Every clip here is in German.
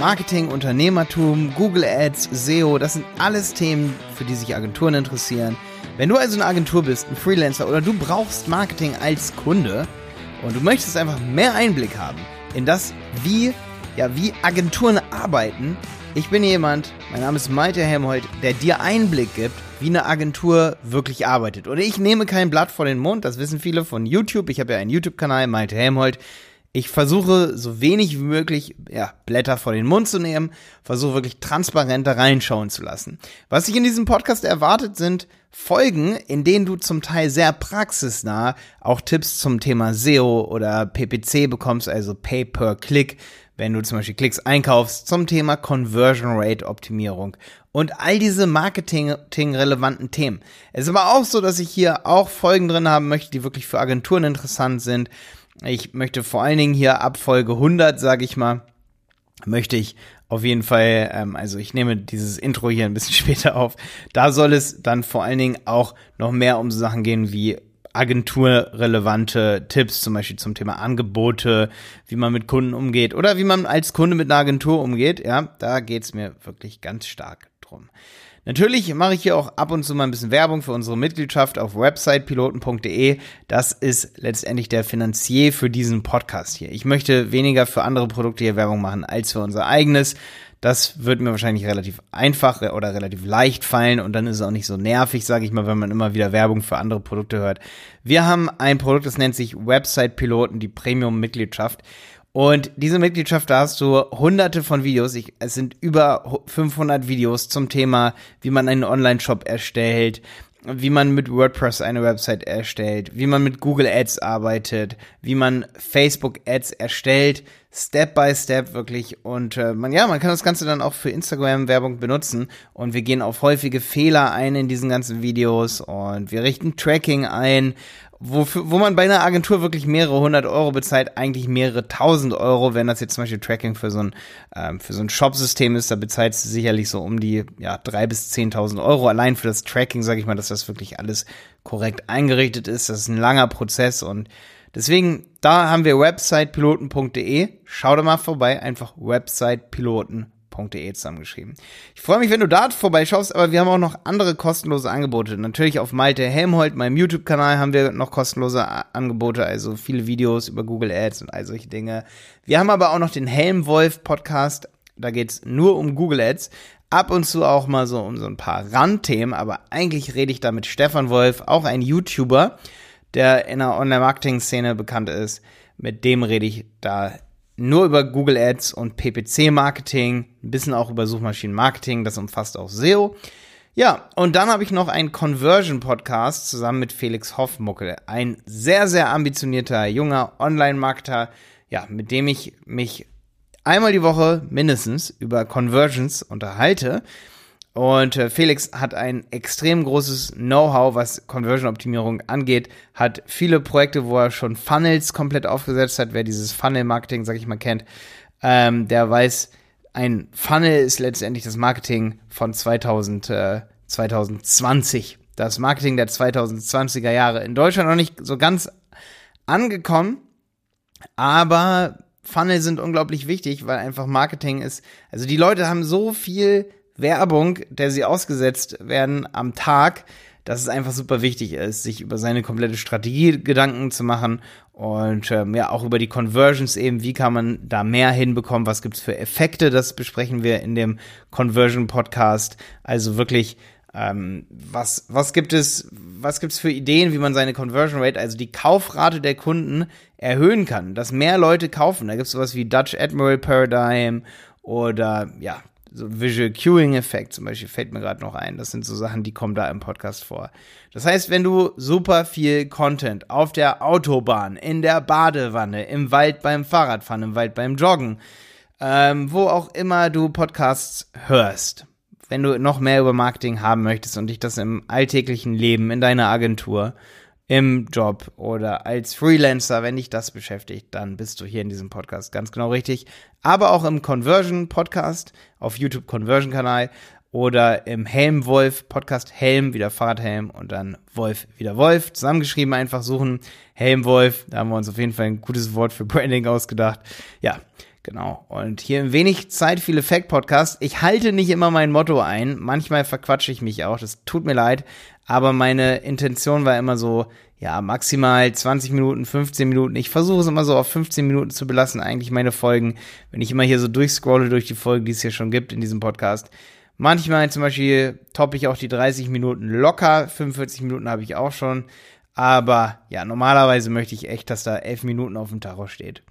Marketing, Unternehmertum, Google Ads, SEO, das sind alles Themen, für die sich Agenturen interessieren. Wenn du also eine Agentur bist, ein Freelancer oder du brauchst Marketing als Kunde und du möchtest einfach mehr Einblick haben in das, wie, ja, wie Agenturen arbeiten, ich bin jemand, mein Name ist Malte Helmholt, der dir Einblick gibt, wie eine Agentur wirklich arbeitet. Und ich nehme kein Blatt vor den Mund, das wissen viele von YouTube. Ich habe ja einen YouTube-Kanal, Malte Helmholt. Ich versuche so wenig wie möglich ja, Blätter vor den Mund zu nehmen, versuche wirklich transparent da reinschauen zu lassen. Was sich in diesem Podcast erwartet, sind Folgen, in denen du zum Teil sehr praxisnah auch Tipps zum Thema SEO oder PPC bekommst, also Pay per Click, wenn du zum Beispiel Klicks einkaufst, zum Thema Conversion Rate Optimierung und all diese Marketing-relevanten Themen. Es ist aber auch so, dass ich hier auch Folgen drin haben möchte, die wirklich für Agenturen interessant sind. Ich möchte vor allen Dingen hier ab Folge 100, sage ich mal, möchte ich auf jeden Fall, ähm, also ich nehme dieses Intro hier ein bisschen später auf. Da soll es dann vor allen Dingen auch noch mehr um Sachen gehen wie agenturrelevante Tipps, zum Beispiel zum Thema Angebote, wie man mit Kunden umgeht oder wie man als Kunde mit einer Agentur umgeht. Ja, da geht's mir wirklich ganz stark drum. Natürlich mache ich hier auch ab und zu mal ein bisschen Werbung für unsere Mitgliedschaft auf websitepiloten.de. Das ist letztendlich der Finanzier für diesen Podcast hier. Ich möchte weniger für andere Produkte hier Werbung machen als für unser eigenes. Das wird mir wahrscheinlich relativ einfach oder relativ leicht fallen und dann ist es auch nicht so nervig, sage ich mal, wenn man immer wieder Werbung für andere Produkte hört. Wir haben ein Produkt, das nennt sich Website Piloten, die Premium-Mitgliedschaft. Und diese Mitgliedschaft, da hast du hunderte von Videos. Ich, es sind über 500 Videos zum Thema, wie man einen Online-Shop erstellt, wie man mit WordPress eine Website erstellt, wie man mit Google Ads arbeitet, wie man Facebook Ads erstellt, Step by Step wirklich. Und äh, man, ja, man kann das Ganze dann auch für Instagram-Werbung benutzen. Und wir gehen auf häufige Fehler ein in diesen ganzen Videos und wir richten Tracking ein wo, wo man bei einer Agentur wirklich mehrere hundert Euro bezahlt, eigentlich mehrere tausend Euro, wenn das jetzt zum Beispiel Tracking für so ein, ähm, für so ein Shop-System ist, da bezahlt es sicherlich so um die, ja, drei bis zehntausend Euro. Allein für das Tracking, sage ich mal, dass das wirklich alles korrekt eingerichtet ist. Das ist ein langer Prozess und deswegen, da haben wir websitepiloten.de. Schau da mal vorbei, einfach websitepiloten.de www.de zusammengeschrieben. Ich freue mich, wenn du da vorbeischaust, aber wir haben auch noch andere kostenlose Angebote. Natürlich auf Malte Helmholt, meinem YouTube-Kanal, haben wir noch kostenlose Angebote, also viele Videos über Google Ads und all solche Dinge. Wir haben aber auch noch den Helmwolf-Podcast. Da geht's nur um Google Ads. Ab und zu auch mal so um so ein paar Randthemen, aber eigentlich rede ich da mit Stefan Wolf, auch ein YouTuber, der in der Online-Marketing-Szene bekannt ist. Mit dem rede ich da nur über Google Ads und PPC-Marketing, ein bisschen auch über Suchmaschinen-Marketing, das umfasst auch SEO. Ja, und dann habe ich noch einen Conversion-Podcast zusammen mit Felix Hoffmuckel, ein sehr, sehr ambitionierter junger Online-Marketer, ja, mit dem ich mich einmal die Woche mindestens über Conversions unterhalte. Und äh, Felix hat ein extrem großes Know-how, was Conversion-Optimierung angeht, hat viele Projekte, wo er schon Funnels komplett aufgesetzt hat. Wer dieses Funnel-Marketing, sag ich mal, kennt, ähm, der weiß, ein Funnel ist letztendlich das Marketing von 2000, äh, 2020. Das Marketing der 2020er Jahre. In Deutschland noch nicht so ganz angekommen, aber Funnel sind unglaublich wichtig, weil einfach Marketing ist, also die Leute haben so viel Werbung, der sie ausgesetzt werden am Tag, dass es einfach super wichtig ist, sich über seine komplette Strategie Gedanken zu machen und ähm, ja auch über die Conversions eben, wie kann man da mehr hinbekommen, was gibt's für Effekte, das besprechen wir in dem Conversion Podcast. Also wirklich ähm, was was gibt es was gibt's für Ideen, wie man seine Conversion Rate, also die Kaufrate der Kunden erhöhen kann, dass mehr Leute kaufen. Da gibt's sowas wie Dutch Admiral Paradigm oder ja, so Visual Cueing Effekt zum Beispiel fällt mir gerade noch ein. Das sind so Sachen, die kommen da im Podcast vor. Das heißt, wenn du super viel Content auf der Autobahn, in der Badewanne, im Wald beim Fahrradfahren, im Wald beim Joggen, ähm, wo auch immer du Podcasts hörst, wenn du noch mehr über Marketing haben möchtest und dich das im alltäglichen Leben, in deiner Agentur, im Job oder als Freelancer, wenn dich das beschäftigt, dann bist du hier in diesem Podcast ganz genau richtig. Aber auch im Conversion Podcast auf YouTube Conversion Kanal oder im Helm Wolf Podcast Helm wieder Fahrradhelm und dann Wolf wieder Wolf zusammengeschrieben einfach suchen Helm Wolf. Da haben wir uns auf jeden Fall ein gutes Wort für Branding ausgedacht. Ja, Genau. Und hier im wenig Zeit, viel Effekt Podcast. Ich halte nicht immer mein Motto ein. Manchmal verquatsche ich mich auch. Das tut mir leid. Aber meine Intention war immer so, ja, maximal 20 Minuten, 15 Minuten. Ich versuche es immer so auf 15 Minuten zu belassen, eigentlich meine Folgen. Wenn ich immer hier so durchscrolle durch die Folgen, die es hier schon gibt in diesem Podcast. Manchmal zum Beispiel toppe ich auch die 30 Minuten locker. 45 Minuten habe ich auch schon. Aber ja, normalerweise möchte ich echt, dass da 11 Minuten auf dem Tacho steht.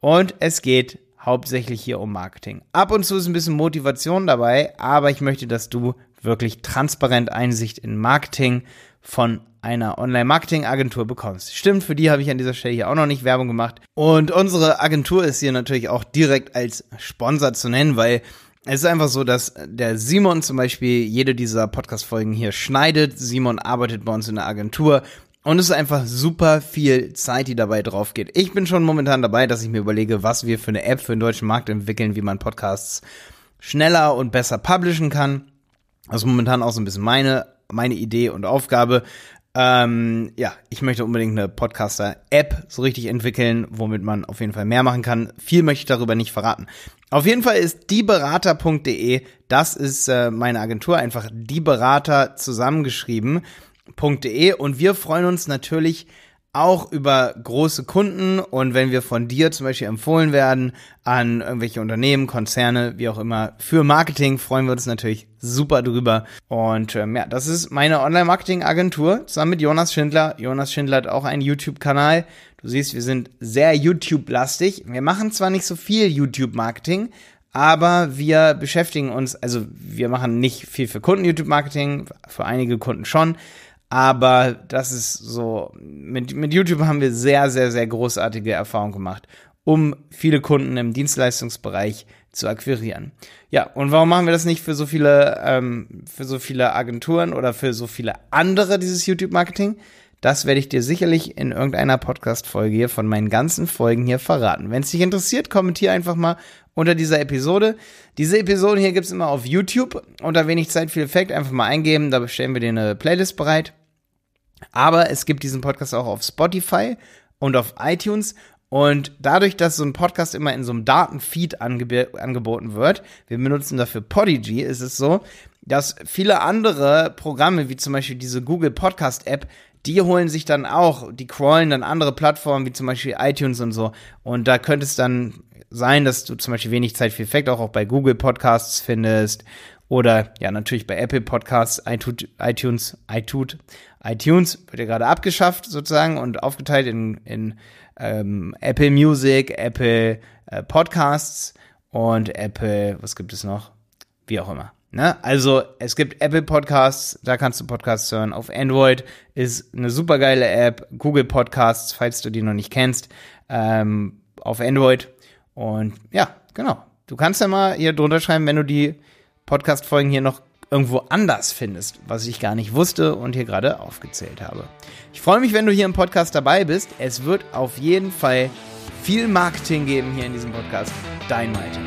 Und es geht hauptsächlich hier um Marketing. Ab und zu ist ein bisschen Motivation dabei, aber ich möchte, dass du wirklich transparent Einsicht in Marketing von einer Online-Marketing-Agentur bekommst. Stimmt, für die habe ich an dieser Stelle hier auch noch nicht Werbung gemacht. Und unsere Agentur ist hier natürlich auch direkt als Sponsor zu nennen, weil es ist einfach so, dass der Simon zum Beispiel jede dieser Podcast-Folgen hier schneidet. Simon arbeitet bei uns in der Agentur und es ist einfach super viel Zeit, die dabei drauf geht. Ich bin schon momentan dabei, dass ich mir überlege, was wir für eine App für den deutschen Markt entwickeln, wie man Podcasts schneller und besser publishen kann. Das ist momentan auch so ein bisschen meine, meine Idee und Aufgabe. Ähm, ja, ich möchte unbedingt eine Podcaster-App so richtig entwickeln, womit man auf jeden Fall mehr machen kann. Viel möchte ich darüber nicht verraten. Auf jeden Fall ist dieberater.de, das ist äh, meine Agentur, einfach dieberater zusammengeschrieben www.ecom.de und wir freuen uns natürlich auch über große Kunden und wenn wir von dir zum Beispiel empfohlen werden an irgendwelche Unternehmen, Konzerne, wie auch immer, für Marketing, freuen wir uns natürlich super drüber. Und ähm, ja, das ist meine Online-Marketing-Agentur zusammen mit Jonas Schindler. Jonas Schindler hat auch einen YouTube-Kanal. Du siehst, wir sind sehr YouTube-lastig. Wir machen zwar nicht so viel YouTube-Marketing, aber wir beschäftigen uns, also wir machen nicht viel für Kunden-YouTube-Marketing, für einige Kunden schon, aber das ist so, mit, mit YouTube haben wir sehr, sehr, sehr großartige Erfahrungen gemacht, um viele Kunden im Dienstleistungsbereich zu akquirieren. Ja, und warum machen wir das nicht für so viele, ähm, für so viele Agenturen oder für so viele andere, dieses YouTube-Marketing? Das werde ich dir sicherlich in irgendeiner Podcast-Folge hier von meinen ganzen Folgen hier verraten. Wenn es dich interessiert, kommentier einfach mal unter dieser Episode. Diese Episode hier gibt's immer auf YouTube. Unter wenig Zeit, viel Effekt. Einfach mal eingeben, da stellen wir dir eine Playlist bereit. Aber es gibt diesen Podcast auch auf Spotify und auf iTunes. Und dadurch, dass so ein Podcast immer in so einem Datenfeed angeb angeboten wird, wir benutzen dafür Podigy, ist es so, dass viele andere Programme, wie zum Beispiel diese Google Podcast App, die holen sich dann auch, die crawlen dann andere Plattformen, wie zum Beispiel iTunes und so. Und da könnte es dann sein, dass du zum Beispiel wenig Zeit für Effekt auch, auch bei Google Podcasts findest oder ja, natürlich bei Apple Podcasts, iTunes, iTunes, iTunes wird ja gerade abgeschafft sozusagen und aufgeteilt in, in ähm, Apple Music, Apple äh, Podcasts und Apple, was gibt es noch? Wie auch immer. Ne? Also es gibt Apple Podcasts, da kannst du Podcasts hören. Auf Android ist eine super geile App, Google Podcasts, falls du die noch nicht kennst, ähm, auf Android. Und ja, genau. Du kannst ja mal hier drunter schreiben, wenn du die Podcast-Folgen hier noch irgendwo anders findest, was ich gar nicht wusste und hier gerade aufgezählt habe. Ich freue mich, wenn du hier im Podcast dabei bist. Es wird auf jeden Fall viel Marketing geben hier in diesem Podcast. Dein Malte.